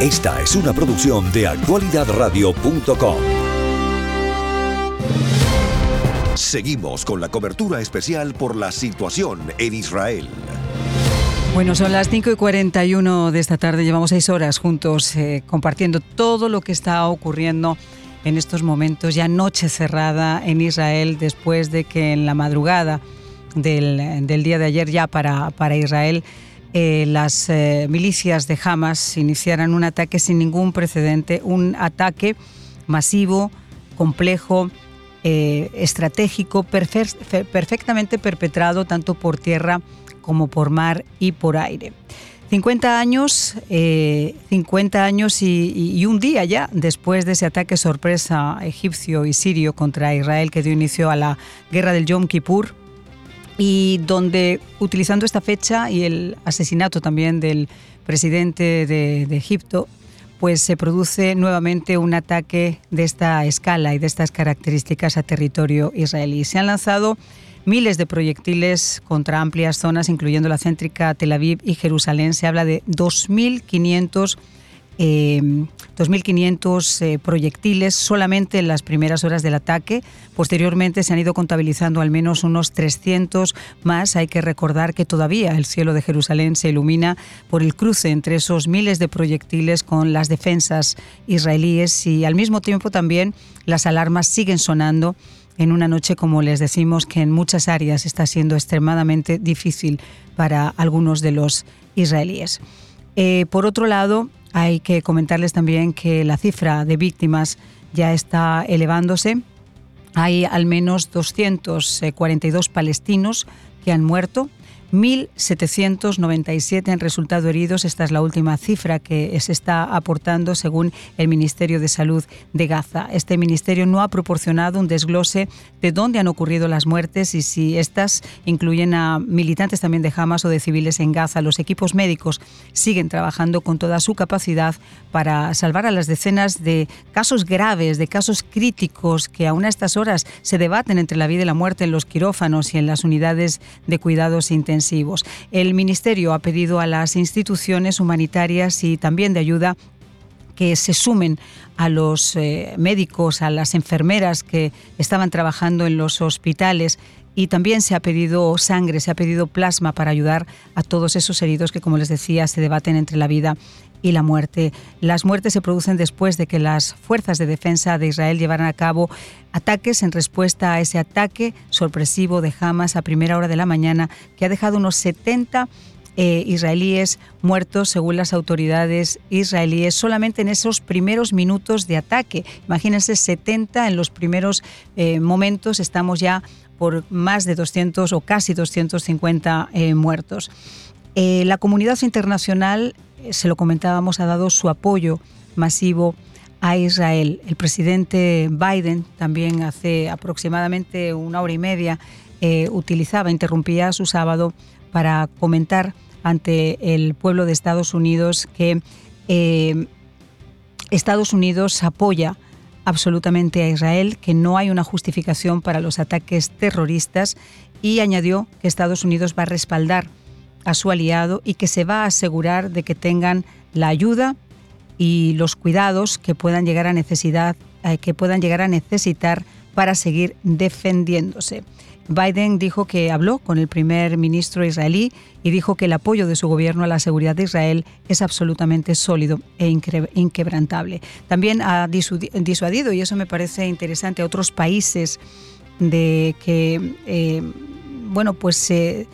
Esta es una producción de actualidadradio.com. Seguimos con la cobertura especial por la situación en Israel. Bueno, son las 5 y 41 de esta tarde. Llevamos seis horas juntos eh, compartiendo todo lo que está ocurriendo en estos momentos, ya noche cerrada en Israel, después de que en la madrugada del, día de ayer, ya para, para Israel, eh, las eh, milicias de Hamas iniciaran un ataque sin ningún precedente, un ataque masivo, complejo, estratégico, perfectamente perpetrado tanto por tierra como por mar y por aire. 50 años, 50 eh, años y, un día ya después de ese ataque sorpresa egipcio y sirio contra Israel que dio inicio a la guerra del Yom Kippur y donde utilizando esta fecha y el asesinato también del presidente de, Egipto, pues se produce nuevamente un ataque de esta escala y de estas características a territorio israelí. Se han lanzado miles de proyectiles contra amplias zonas, incluyendo la céntrica Tel Aviv y Jerusalén. Se habla de 2.500 eh, 2.500 eh, proyectiles solamente en las primeras horas del ataque. Posteriormente se han ido contabilizando al menos unos 300 más. Hay que recordar que todavía el cielo de Jerusalén se ilumina por el cruce entre esos miles de proyectiles con las defensas israelíes y al mismo tiempo también las alarmas siguen sonando en una noche, como les decimos, que en muchas áreas está siendo extremadamente difícil para algunos de los israelíes. Eh, por otro lado, hay que comentarles también que la cifra de víctimas ya está elevándose. Hay al menos 242 palestinos que han muerto 1.797 han resultado heridos. Esta es la última cifra que se está aportando según el Ministerio de Salud de Gaza. Este ministerio no ha proporcionado un desglose de dónde han ocurrido las muertes y si estas incluyen a militantes también de Hamas o de civiles en Gaza. Los equipos médicos siguen trabajando con toda su capacidad para salvar a las decenas de casos graves, de casos críticos que aún a estas horas se debaten entre la vida y la muerte en los quirófanos y en las unidades de cuidados intensivos el Ministerio ha pedido a las instituciones humanitarias y también de ayuda que se sumen a los eh, médicos, a las enfermeras que estaban trabajando en los hospitales. Y también se ha pedido sangre, se ha pedido plasma para ayudar a todos esos heridos que, como les decía, se debaten entre la vida y la muerte. Las muertes se producen después de que las fuerzas de defensa de Israel llevaran a cabo ataques en respuesta a ese ataque sorpresivo de Hamas a primera hora de la mañana que ha dejado unos 70 eh, israelíes muertos según las autoridades israelíes solamente en esos primeros minutos de ataque. Imagínense 70 en los primeros eh, momentos, estamos ya por más de 200 o casi 250 eh, muertos. La comunidad internacional se lo comentábamos, ha dado su apoyo masivo a Israel. El presidente Biden también hace aproximadamente una hora y media eh, utilizaba, interrumpía su sábado para comentar ante el pueblo de Estados Unidos que eh, Estados Unidos apoya absolutamente a Israel, que no hay una justificación para los ataques terroristas y añadió que Estados Unidos va a respaldar a su aliado y que se va a asegurar de que tengan la ayuda y los cuidados que puedan llegar a necesidad, eh, que puedan llegar a necesitar para seguir defendiéndose. Biden dijo que habló con el primer ministro israelí y dijo que el apoyo de su gobierno a la seguridad de Israel es absolutamente sólido e inquebrantable. También ha disuadido, y eso me parece interesante, a otros países de que, eh, bueno, pues se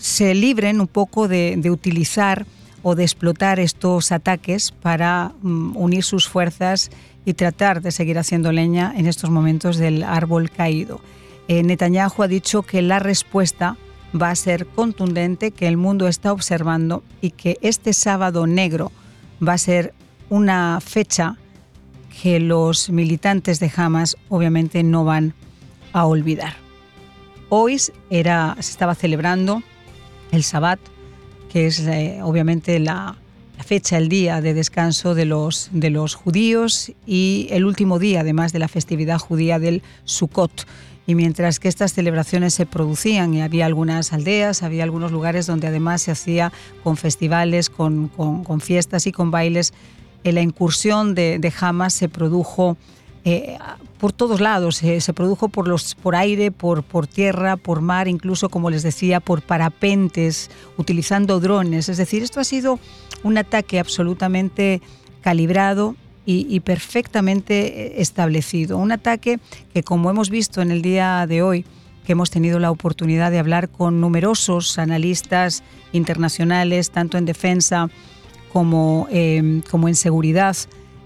se libren un poco de, utilizar o de explotar estos ataques para mm, unir sus fuerzas y tratar de seguir haciendo leña en estos momentos del árbol caído. Eh, Netanyahu ha dicho que la respuesta va a ser contundente, que el mundo está observando y que este sábado negro va a ser una fecha que los militantes de Hamas obviamente no van a olvidar. Hoy se estaba celebrando el Sabbat, que es eh, obviamente la, fecha, el día de descanso de los, de los judíos y el último día, además de la festividad judía del Sukkot. Y mientras que estas celebraciones se producían, y había algunas aldeas, había algunos lugares donde además se hacía con festivales, con, con, fiestas y con bailes, en la incursión de, de Hamas se produjo eh, por todos lados, eh, se produjo por, los, por aire, por, por tierra, por mar, incluso, como les decía, por parapentes, utilizando drones. Es decir, esto ha sido un ataque absolutamente calibrado y, perfectamente eh, establecido. Un ataque que, como hemos visto en el día de hoy, que hemos tenido la oportunidad de hablar con numerosos analistas internacionales, tanto en defensa como, como en seguridad,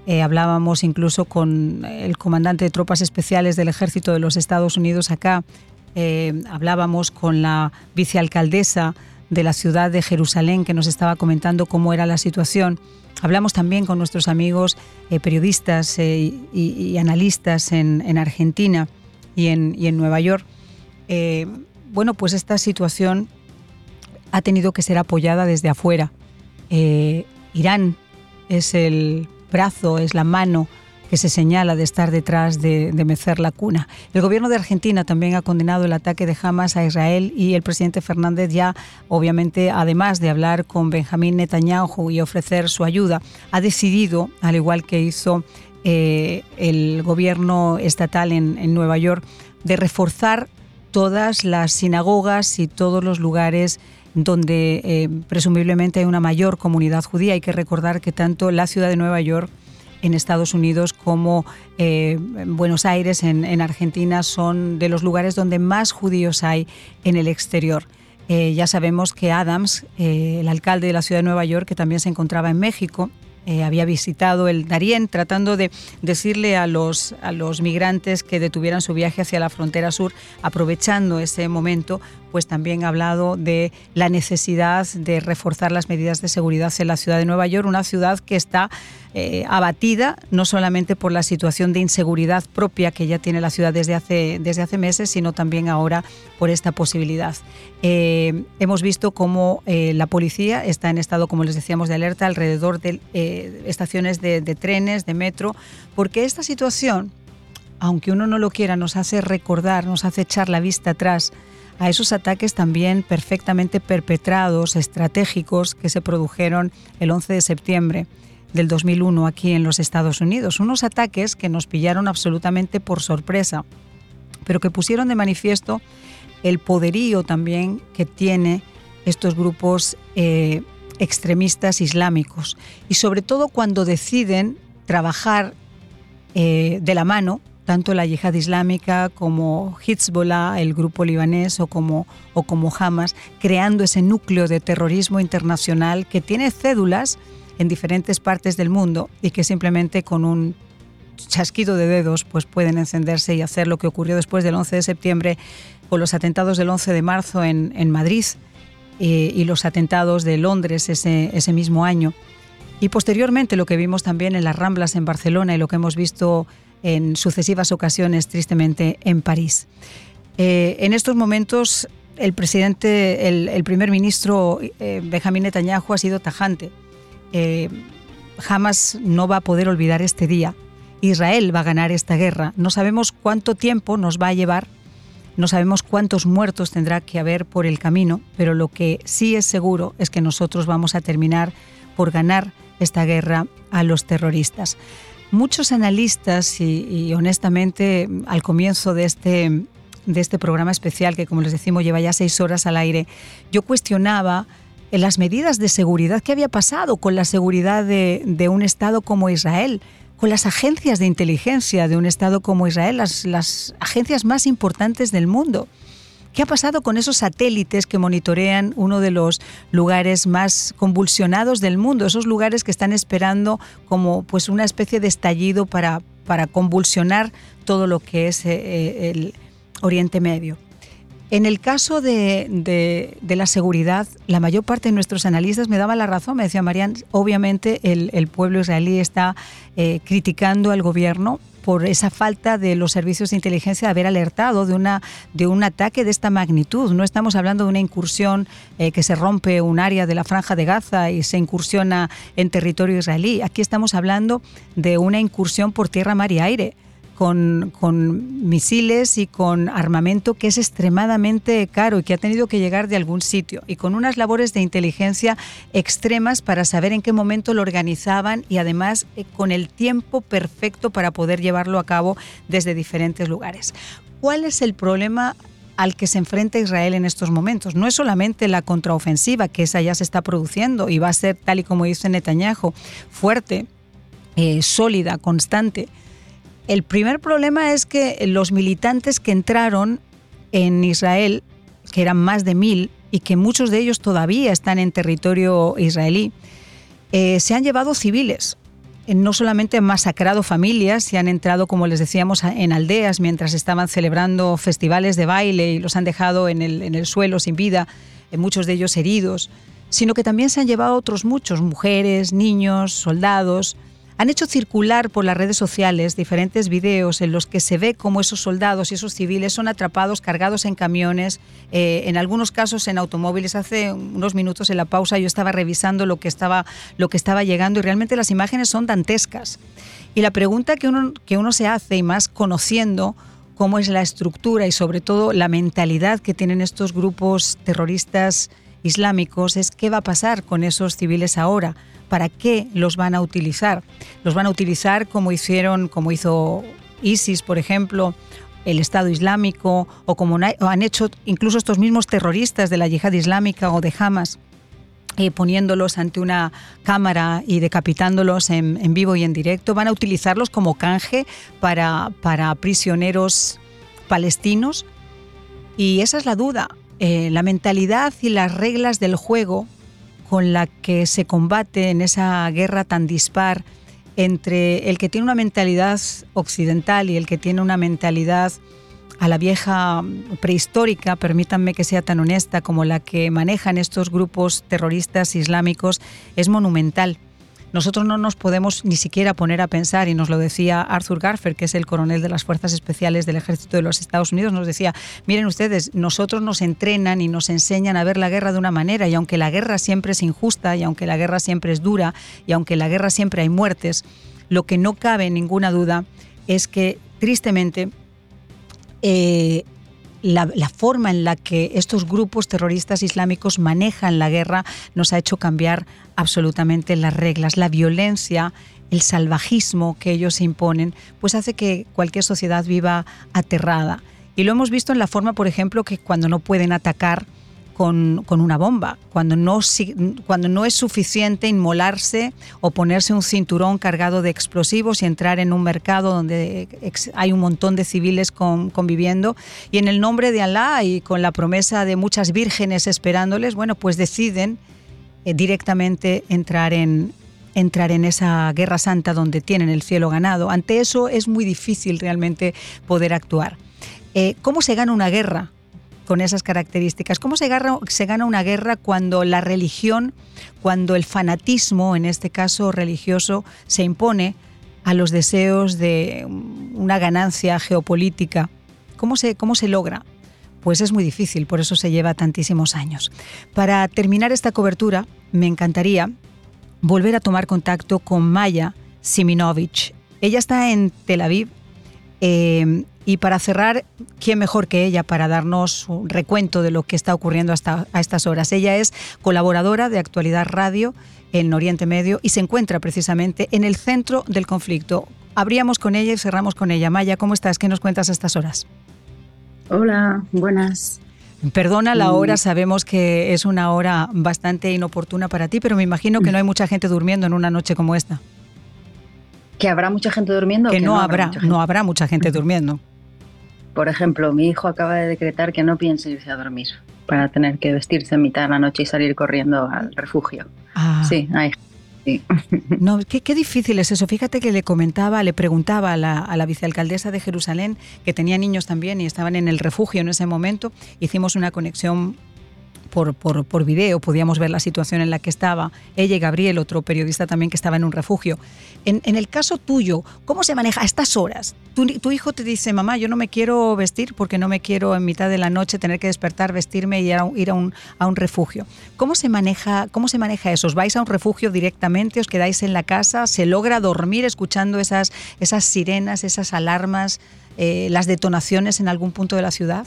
eh, hablábamos incluso con el comandante de tropas especiales del ejército de los Estados Unidos acá. Eh, hablábamos con la vicealcaldesa de la ciudad de Jerusalén que nos estaba comentando cómo era la situación. Hablamos también con nuestros amigos eh, periodistas y, analistas en, Argentina y en, y en, Nueva York. bueno, pues esta situación ha tenido que ser apoyada desde afuera. Irán es el brazo, es la mano que se señala de estar detrás de, mecer la cuna. El gobierno de Argentina también ha condenado el ataque de Hamas a Israel y el presidente Fernández ya, obviamente, además de hablar con Benjamín Netanyahu y ofrecer su ayuda, ha decidido, al igual que hizo eh, el gobierno estatal en, Nueva York, de reforzar todas las sinagogas y todos los lugares donde eh, presumiblemente hay una mayor comunidad judía. Hay que recordar que tanto la ciudad de Nueva York en Estados Unidos como eh, Buenos Aires en, Argentina son de los lugares donde más judíos hay en el exterior. Eh, ya sabemos que Adams, el alcalde de la ciudad de Nueva York, que también se encontraba en México, había visitado el Darién tratando de decirle a los, a los migrantes que detuvieran su viaje hacia la frontera sur, aprovechando ese momento pues también ha hablado de la necesidad de reforzar las medidas de seguridad en la ciudad de Nueva York, una ciudad que está eh, abatida no solamente por la situación de inseguridad propia que ya tiene la ciudad desde hace, desde hace meses, sino también ahora por esta posibilidad. Eh, hemos visto cómo eh, la policía está en estado, como les decíamos, de alerta alrededor de estaciones de, de trenes, de metro, porque esta situación, aunque uno no lo quiera, nos hace recordar, nos hace echar la vista atrás a esos ataques también perfectamente perpetrados, estratégicos, que se produjeron el 11 de septiembre del 2001 aquí en los Estados Unidos. Unos ataques que nos pillaron absolutamente por sorpresa, pero que pusieron de manifiesto el poderío también que tiene estos grupos eh, extremistas islámicos y sobre todo cuando deciden trabajar eh, de la mano tanto la yihad islámica como Hezbollah, el grupo libanés, o como, o como Hamas, creando ese núcleo de terrorismo internacional que tiene cédulas en diferentes partes del mundo y que simplemente con un chasquido de dedos pues pueden encenderse y hacer lo que ocurrió después del 11 de septiembre con los atentados del 11 de marzo en, en Madrid eh, y los atentados de Londres ese, ese mismo año. Y posteriormente lo que vimos también en las Ramblas en Barcelona y lo que hemos visto en sucesivas ocasiones, tristemente, en París. Eh, en estos momentos, el presidente, el, primer ministro eh, Benjamín Netanyahu ha sido tajante. Eh, jamás no va a poder olvidar este día. Israel va a ganar esta guerra. No sabemos cuánto tiempo nos va a llevar, no sabemos cuántos muertos tendrá que haber por el camino, pero lo que sí es seguro es que nosotros vamos a terminar por ganar esta guerra a los terroristas. Muchos analistas y, honestamente al comienzo de este, de este programa especial, que como les decimos lleva ya seis horas al aire, yo cuestionaba las medidas de seguridad que había pasado con la seguridad de, de un Estado como Israel, con las agencias de inteligencia de un Estado como Israel, las, las agencias más importantes del mundo. ¿Qué ha pasado con esos satélites que monitorean uno de los lugares más convulsionados del mundo? Esos lugares que están esperando como pues una especie de estallido para, para convulsionar todo lo que es eh, eh, el Oriente Medio. En el caso de, la seguridad, la mayor parte de nuestros analistas me daban la razón, me decía Marian, obviamente el, pueblo israelí está eh, criticando al gobierno por esa falta de los servicios de inteligencia de haber alertado de, una, de un ataque de esta magnitud. No estamos hablando de una incursión eh, que se rompe un área de la franja de Gaza y se incursiona en territorio israelí. Aquí estamos hablando de una incursión por tierra, mar y aire con, misiles y con armamento que es extremadamente caro y que ha tenido que llegar de algún sitio y con unas labores de inteligencia extremas para saber en qué momento lo organizaban y además eh, con el tiempo perfecto para poder llevarlo a cabo desde diferentes lugares. ¿Cuál es el problema al que se enfrenta Israel en estos momentos. No es solamente la contraofensiva, que esa ya se está produciendo y va a ser, tal y como dice Netanyahu, fuerte, eh, sólida, constante, el primer problema es que los militantes que entraron en Israel, que eran más de mil y que muchos de ellos todavía están en territorio israelí, eh, se han llevado civiles. Eh, no solamente han masacrado familias, se han entrado, como les decíamos, en aldeas mientras estaban celebrando festivales de baile y los han dejado en el, en el suelo sin vida, eh, muchos de ellos heridos, sino que también se han llevado otros muchos, mujeres, niños, soldados, han hecho circular por las redes sociales diferentes videos en los que se ve cómo esos soldados y esos civiles son atrapados, cargados en camiones, eh, en algunos casos en automóviles. Hace unos minutos en la pausa yo estaba revisando lo que estaba, lo que estaba llegando y realmente las imágenes son dantescas. Y la pregunta que uno, que uno se hace, y más conociendo cómo es la estructura y sobre todo la mentalidad que tienen estos grupos terroristas islámicos, es qué va a pasar con esos civiles ahora para qué los van a utilizar. Los van a utilizar como hicieron, como hizo ISIS, por ejemplo, el Estado Islámico, o como han hecho incluso estos mismos terroristas de la yihad islámica o de Hamas. Eh, poniéndolos ante una cámara y decapitándolos en, vivo y en directo, van a utilizarlos como canje para, para prisioneros palestinos. Y esa es la duda. Eh, la mentalidad y las reglas del juego con la que se combate en esa guerra tan dispar entre el que tiene una mentalidad occidental y el que tiene una mentalidad a la vieja prehistórica, permítanme que sea tan honesta, como la que manejan estos grupos terroristas islámicos, es monumental. Nosotros no nos podemos ni siquiera poner a pensar, y nos lo decía Arthur Garfer, que es el coronel de las Fuerzas Especiales del Ejército de los Estados Unidos, nos decía, miren ustedes, nosotros nos entrenan y nos enseñan a ver la guerra de una manera, y aunque la guerra siempre es injusta, y aunque la guerra siempre es dura, y aunque la guerra siempre hay muertes, lo que no cabe ninguna duda es que, tristemente, eh, la, forma en la que estos grupos terroristas islámicos manejan la guerra nos ha hecho cambiar absolutamente las reglas. La violencia, el salvajismo que ellos imponen, pues hace que cualquier sociedad viva aterrada. Y lo hemos visto en la forma, por ejemplo, que cuando no pueden atacar con, una bomba, cuando no, cuando no es suficiente inmolarse o ponerse un cinturón cargado de explosivos y entrar en un mercado donde hay un montón de civiles conviviendo y en el nombre de Alá y con la promesa de muchas vírgenes esperándoles, bueno, pues deciden eh, directamente entrar en, entrar en esa guerra santa donde tienen el cielo ganado. Ante eso es muy difícil realmente poder actuar. Eh, ¿Cómo se gana una guerra? Con esas características. ¿Cómo se, gana una guerra cuando la religión, cuando el fanatismo, en este caso religioso, se impone a los deseos de una ganancia geopolítica? ¿Cómo se, cómo se logra? Pues es muy difícil, por eso se lleva tantísimos años. Para terminar esta cobertura, me encantaría volver a tomar contacto con Maya Siminovich. Ella está en Tel Aviv eh, y para cerrar, ¿quién mejor que ella para darnos un recuento de lo que está ocurriendo hasta a estas horas? Ella es colaboradora de Actualidad Radio en Oriente Medio y se encuentra precisamente en el centro del conflicto. Abríamos con ella y cerramos con ella. Maya, ¿cómo estás? ¿Qué nos cuentas a estas horas? Hola, buenas. Perdona la hora, sabemos que es una hora bastante inoportuna para ti, pero me imagino que no hay mucha gente durmiendo en una noche como esta. ¿Que habrá mucha gente durmiendo? Que, no, habrá, no habrá mucha gente durmiendo. Por ejemplo, mi hijo acaba de decretar que no piense irse a dormir para tener que vestirse en mitad de la noche y salir corriendo al refugio. Ah. Sí, hay No, qué, difícil es eso. Fíjate que le comentaba, le preguntaba a la, a la, vicealcaldesa de Jerusalén, que tenía niños también y estaban en el refugio en ese momento. Hicimos una conexión por, por, por, video, podíamos ver la situación en la que estaba ella y Gabriel, otro periodista también que estaba en un refugio. En, en el caso tuyo, ¿cómo se maneja a estas horas? Tu, tu, hijo te dice, mamá, yo no me quiero vestir porque no me quiero en mitad de la noche tener que despertar, vestirme y ir a, un, a un, refugio. ¿Cómo se, maneja, ¿Cómo se maneja eso? ¿Os vais a un refugio directamente? ¿Os quedáis en la casa? ¿Se logra dormir escuchando esas, esas sirenas, esas alarmas, eh, las detonaciones en algún punto de la ciudad?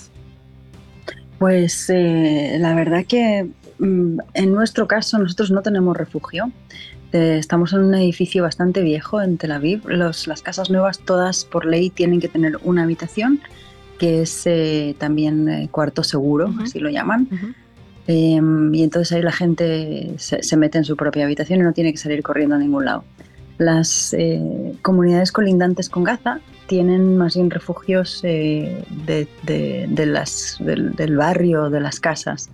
Pues eh, la verdad que mm, en nuestro caso nosotros no tenemos refugio. Eh, estamos en un edificio bastante viejo en Tel Aviv. Los, las casas nuevas todas por ley tienen que tener una habitación que es eh, también eh, cuarto seguro, uh -huh. así lo llaman. Uh -huh. y entonces ahí la gente se, se, mete en su propia habitación y no tiene que salir corriendo a ningún lado. Las comunidades colindantes con Gaza tienen más bien refugios eh, de, las, del, barrio, de las casas.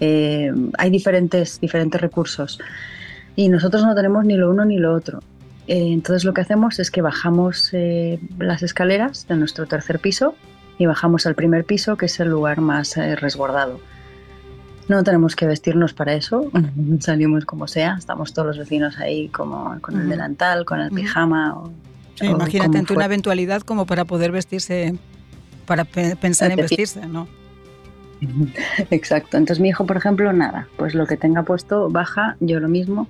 Eh, hay diferentes, diferentes recursos y nosotros no tenemos ni lo uno ni lo otro. Eh, entonces lo que hacemos es que bajamos las escaleras de nuestro tercer piso y bajamos al primer piso, que es el lugar más resguardado. No tenemos que vestirnos para eso, salimos como sea, estamos todos los vecinos ahí como con el delantal, con el pijama. O, Sí, imagínate ante una eventualidad como para poder vestirse, para pe pensar en vestirse, ¿no? Exacto. Entonces mi hijo, por ejemplo, nada, pues lo que tenga puesto baja, yo lo mismo,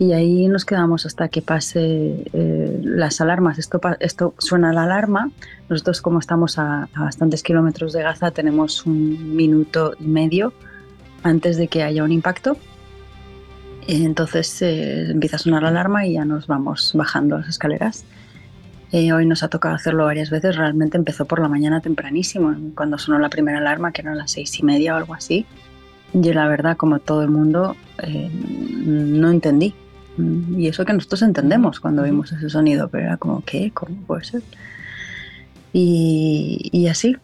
y ahí nos quedamos hasta que pase eh, las alarmas. Esto, esto suena la alarma. Nosotros como estamos a, a, bastantes kilómetros de Gaza tenemos un minuto y medio antes de que haya un impacto. Entonces eh, empieza a sonar la alarma y ya nos vamos bajando las escaleras. Eh, hoy nos ha tocado hacerlo varias veces. Realmente empezó por la mañana tempranísimo, cuando sonó la primera alarma, que eran las seis y media o algo así. Yo la verdad, como todo el mundo, eh, no entendí. Y eso que nosotros entendemos cuando vimos ese sonido, pero era como, ¿qué? ¿Cómo puede ser? Y, y así,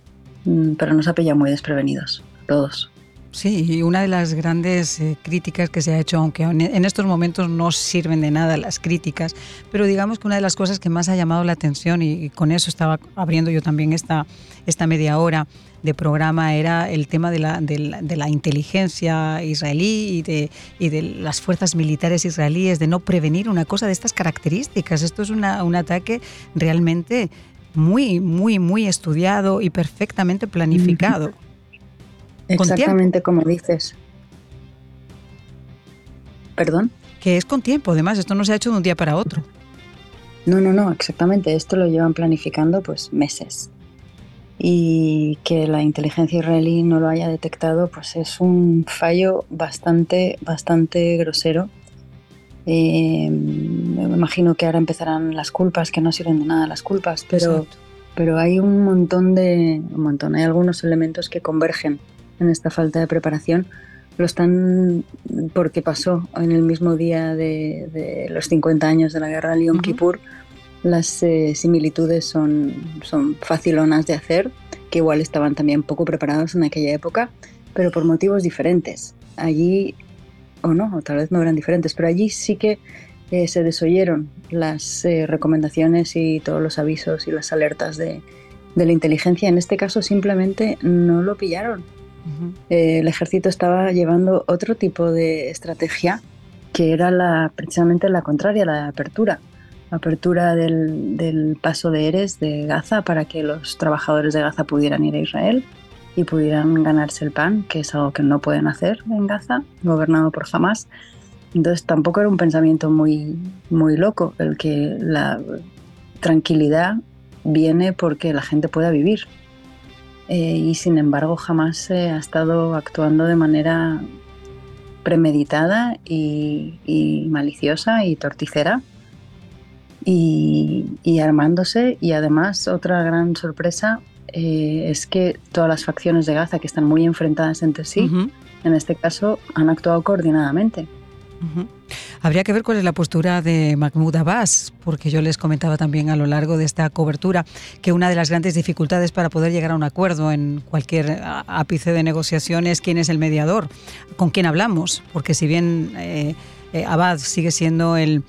mm, pero nos ha pillado muy desprevenidos, todos. Sí, y una de las grandes eh, críticas que se ha hecho, aunque en estos momentos no sirven de nada las críticas, pero digamos que una de las cosas que más ha llamado la atención, y, con eso estaba abriendo yo también esta, esta media hora de programa, era el tema de la, de de la inteligencia israelí y de, y de, las fuerzas militares israelíes, de no prevenir una cosa de estas características. Esto es una, un ataque realmente muy, muy, muy estudiado y perfectamente planificado. Exactamente como dices. ¿Perdón? Que es con tiempo, además, esto no se ha hecho de un día para otro. No, no, no, exactamente. Esto lo llevan planificando pues meses. Y que la inteligencia israelí no lo haya detectado, pues es un fallo bastante, bastante grosero. Eh, me imagino que ahora empezarán las culpas, que no sirven de nada las culpas, pero, pero hay un montón de, un montón, hay algunos elementos que convergen en esta falta de preparación lo están porque pasó en el mismo día de, de los 50 años de la guerra de Yom uh -huh. Kippur. Las eh, similitudes son, son facilonas de hacer, que igual estaban también poco preparados en aquella época, pero por motivos diferentes. Allí, o no, o tal vez no eran diferentes, pero allí sí que eh, se desoyeron las eh, recomendaciones y todos los avisos y las alertas de, de la inteligencia. En este caso simplemente no lo pillaron Eh, el ejército estaba llevando otro tipo de estrategia que era precisamente la contraria, la apertura. Apertura del, del, paso de Eres de Gaza para que los trabajadores de Gaza pudieran ir a Israel y pudieran ganarse el pan, que es algo que no pueden hacer en Gaza, gobernado por Hamas. Entonces tampoco era un pensamiento muy, muy loco el que la tranquilidad viene porque la gente pueda vivir eh, y sin embargo jamás eh, ha estado actuando de manera premeditada y, y maliciosa y torticera y, y, armándose y además otra gran sorpresa eh, es que todas las facciones de Gaza que están muy enfrentadas entre sí uh -huh. en este caso han actuado coordinadamente Uh -huh. Habría que ver cuál es la postura de Mahmoud Abbas, porque yo les comentaba también a lo largo de esta cobertura que una de las grandes dificultades para poder llegar a un acuerdo en cualquier ápice de negociación es quién es el mediador, con quién hablamos, porque si bien eh, eh, Abbas sigue siendo el,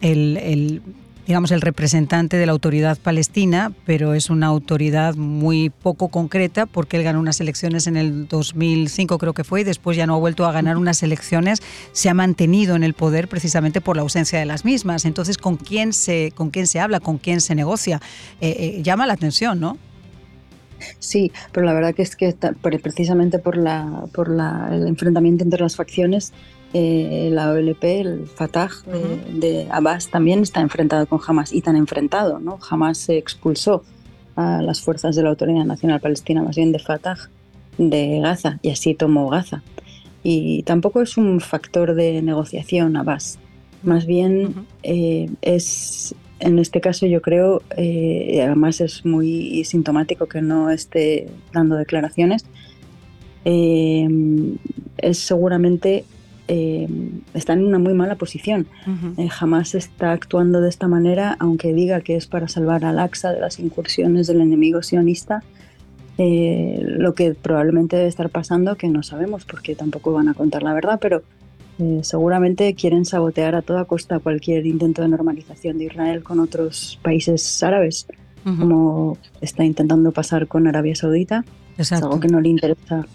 el, el digamos, el representante de la autoridad palestina, pero es una autoridad muy poco concreta porque él ganó unas elecciones en el 2005 creo que fue y después ya no ha vuelto a ganar unas elecciones, se ha mantenido en el poder precisamente por la ausencia de las mismas. Entonces, ¿con quién se, con quién se habla, con quién se negocia? Eh, eh, llama la atención, ¿no? Sí, pero la verdad que es que precisamente por, la, por la, el enfrentamiento entre las facciones eh, la OLP, el Fatah de, Abbas también está enfrentado con Hamas y tan enfrentado, ¿no? Hamas se expulsó a las fuerzas de la Autoridad Nacional Palestina, más bien de Fatah, de Gaza, y así tomó Gaza. Y tampoco es un factor de negociación Abbas, más bien eh, es, en este caso yo creo, eh, además es muy sintomático que no esté dando declaraciones, es seguramente eh, están en una muy mala posición. Eh, jamás está actuando de esta manera, aunque diga que es para salvar al AXA de las incursiones del enemigo sionista. Eh, lo que probablemente debe estar pasando, que no sabemos porque tampoco van a contar la verdad, pero seguramente quieren sabotear a toda costa cualquier intento de normalización de Israel con otros países árabes, como está intentando pasar con Arabia Saudita. Es algo que no le interesa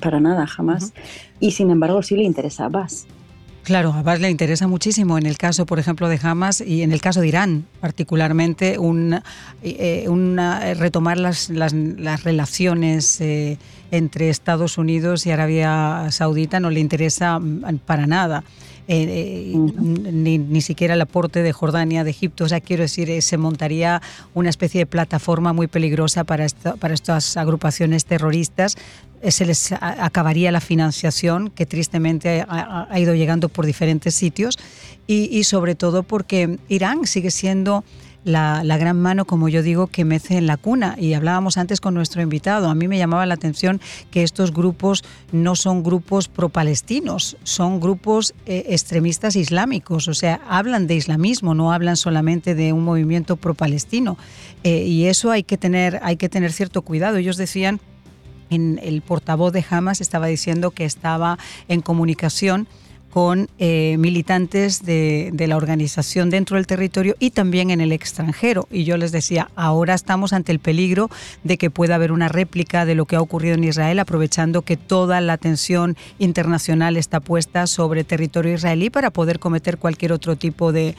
para nada, jamás. Y sin embargo sí le interesa a Abbas. Claro, a Abbas le interesa muchísimo en el caso, por ejemplo, de Hamas y en el caso de Irán, particularmente, un, eh, eh, retomar las, las, relaciones eh, entre Estados Unidos y Arabia Saudita no le interesa mm, para nada. Ni, ni, siquiera el aporte de Jordania, de Egipto. O sea, quiero decir, se montaría una especie de plataforma muy peligrosa para, para estas agrupaciones terroristas eh, se les acabaría la financiación que tristemente ha, ido llegando por diferentes sitios y, sobre todo porque Irán sigue siendo la, gran mano, como yo digo, que mece en la cuna. Y hablábamos antes con nuestro invitado. A mí me llamaba la atención que estos grupos no son grupos pro-palestinos, son grupos eh, extremistas islámicos. O sea, hablan de islamismo, no hablan solamente de un movimiento pro-palestino. Eh, y eso hay que, tener, hay que tener cierto cuidado. Ellos decían el portavoz de Hamas estaba diciendo que estaba en comunicación con eh, militantes de, la organización dentro del territorio y también en el extranjero. Y yo les decía, ahora estamos ante el peligro de que pueda haber una réplica de lo que ha ocurrido en Israel, aprovechando que toda la atención internacional está puesta sobre territorio israelí para poder cometer cualquier otro tipo de,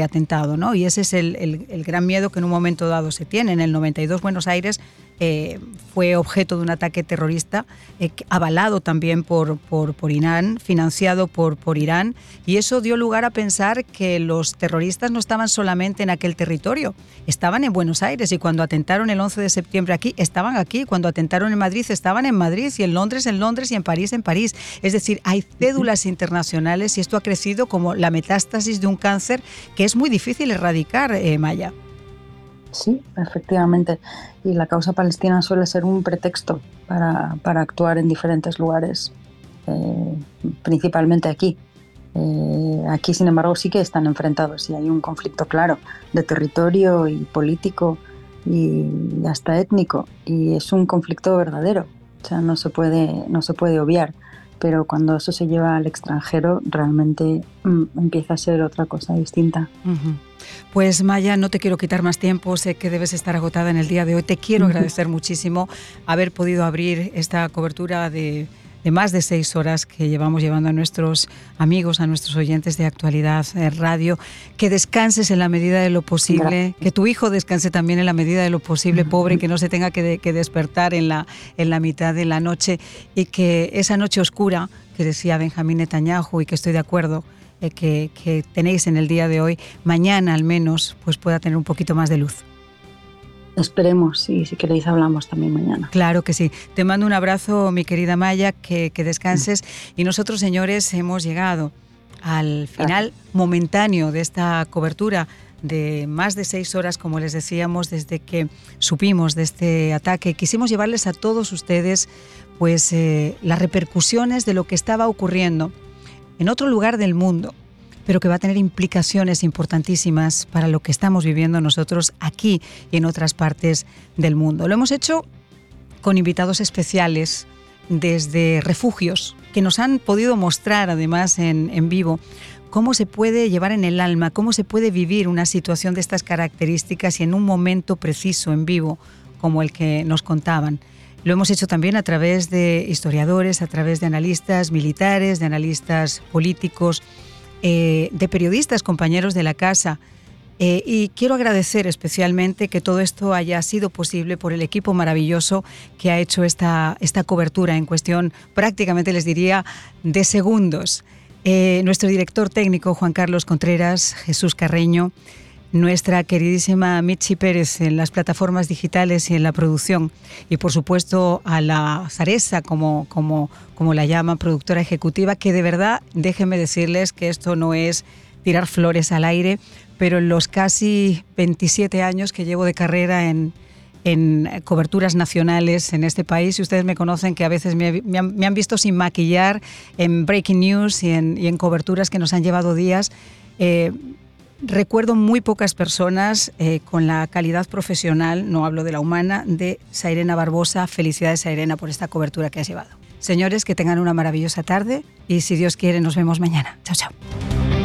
atentado. ¿no? Y ese es el, gran miedo que en un momento dado se tiene. En el 92 Buenos Aires eh, fue objeto de un ataque terrorista, eh, avalado también por, por, por, Irán, financiado por, por Irán, y eso dio lugar a pensar que los terroristas no estaban solamente en aquel territorio, estaban en Buenos Aires, y cuando atentaron el 11 de septiembre aquí, estaban aquí, cuando atentaron en Madrid, estaban en Madrid, y en Londres, en Londres, y en París, en París. Es decir, hay cédulas internacionales y esto ha crecido como la metástasis de un cáncer que es muy difícil erradicar, eh, Maya. Sí, efectivamente. Y la causa palestina suele ser un pretexto para, actuar en diferentes lugares, eh, principalmente aquí. Eh, aquí, sin embargo, sí que están enfrentados y hay un conflicto claro de territorio y político y hasta étnico. Y es un conflicto verdadero. O sea, no se puede, no se puede obviar pero cuando eso se lleva al extranjero realmente mm, empieza a ser otra cosa distinta. Pues Maya, no te quiero quitar más tiempo, sé que debes estar agotada en el día de hoy. Te quiero agradecer muchísimo haber podido abrir esta cobertura de de más de seis horas que llevamos llevando a nuestros amigos, a nuestros oyentes de actualidad eh, radio. Que descanses en la medida de lo posible, que tu hijo descanse también en la medida de lo posible, pobre, que no se tenga que, despertar en la, en la mitad de la noche y que esa noche oscura que decía Benjamín Netanyahu y que estoy de acuerdo, eh, que, que tenéis en el día de hoy, mañana al menos, pues pueda tener un poquito más de luz. Esperemos y si queréis hablamos también mañana. Claro que sí. Te mando un abrazo, mi querida Maya, que, descanses. Y nosotros, señores, hemos llegado al final momentáneo de esta cobertura de más de seis horas, como les decíamos, desde que supimos de este ataque. Quisimos llevarles a todos ustedes pues, eh, las repercusiones de lo que estaba ocurriendo en otro lugar del mundo, pero que va a tener implicaciones importantísimas para lo que estamos viviendo nosotros aquí y en otras partes del mundo. Lo hemos hecho con invitados especiales desde refugios que nos han podido mostrar además en, vivo cómo se puede llevar en el alma, cómo se puede vivir una situación de estas características y en un momento preciso, en vivo, como el que nos contaban. Lo hemos hecho también a través de historiadores, a través de analistas militares, de analistas políticos, eh, de periodistas, compañeros de la casa. Eh, y quiero agradecer especialmente que todo esto haya sido posible por el equipo maravilloso que ha hecho esta, esta cobertura en cuestión prácticamente, les diría, de segundos. Eh, nuestro director técnico, Juan Carlos Contreras, Jesús Carreño, nuestra queridísima Michi Pérez en las plataformas digitales y en la producción, y por supuesto a la Zaresa, como, como, como la llaman, productora ejecutiva, que de verdad, déjenme decirles que esto no es tirar flores al aire, pero en los casi 27 años que llevo de carrera en, en coberturas nacionales en este país, y ustedes me conocen que a veces me, han, visto sin maquillar en breaking news y en, y en coberturas que nos han llevado días. Eh, Recuerdo muy pocas personas eh, con la calidad profesional, no hablo de la humana, de Sairena Barbosa. Felicidades, Sairena, por esta cobertura que has llevado. Señores, que tengan una maravillosa tarde y si Dios quiere, nos vemos mañana. Chao, chao.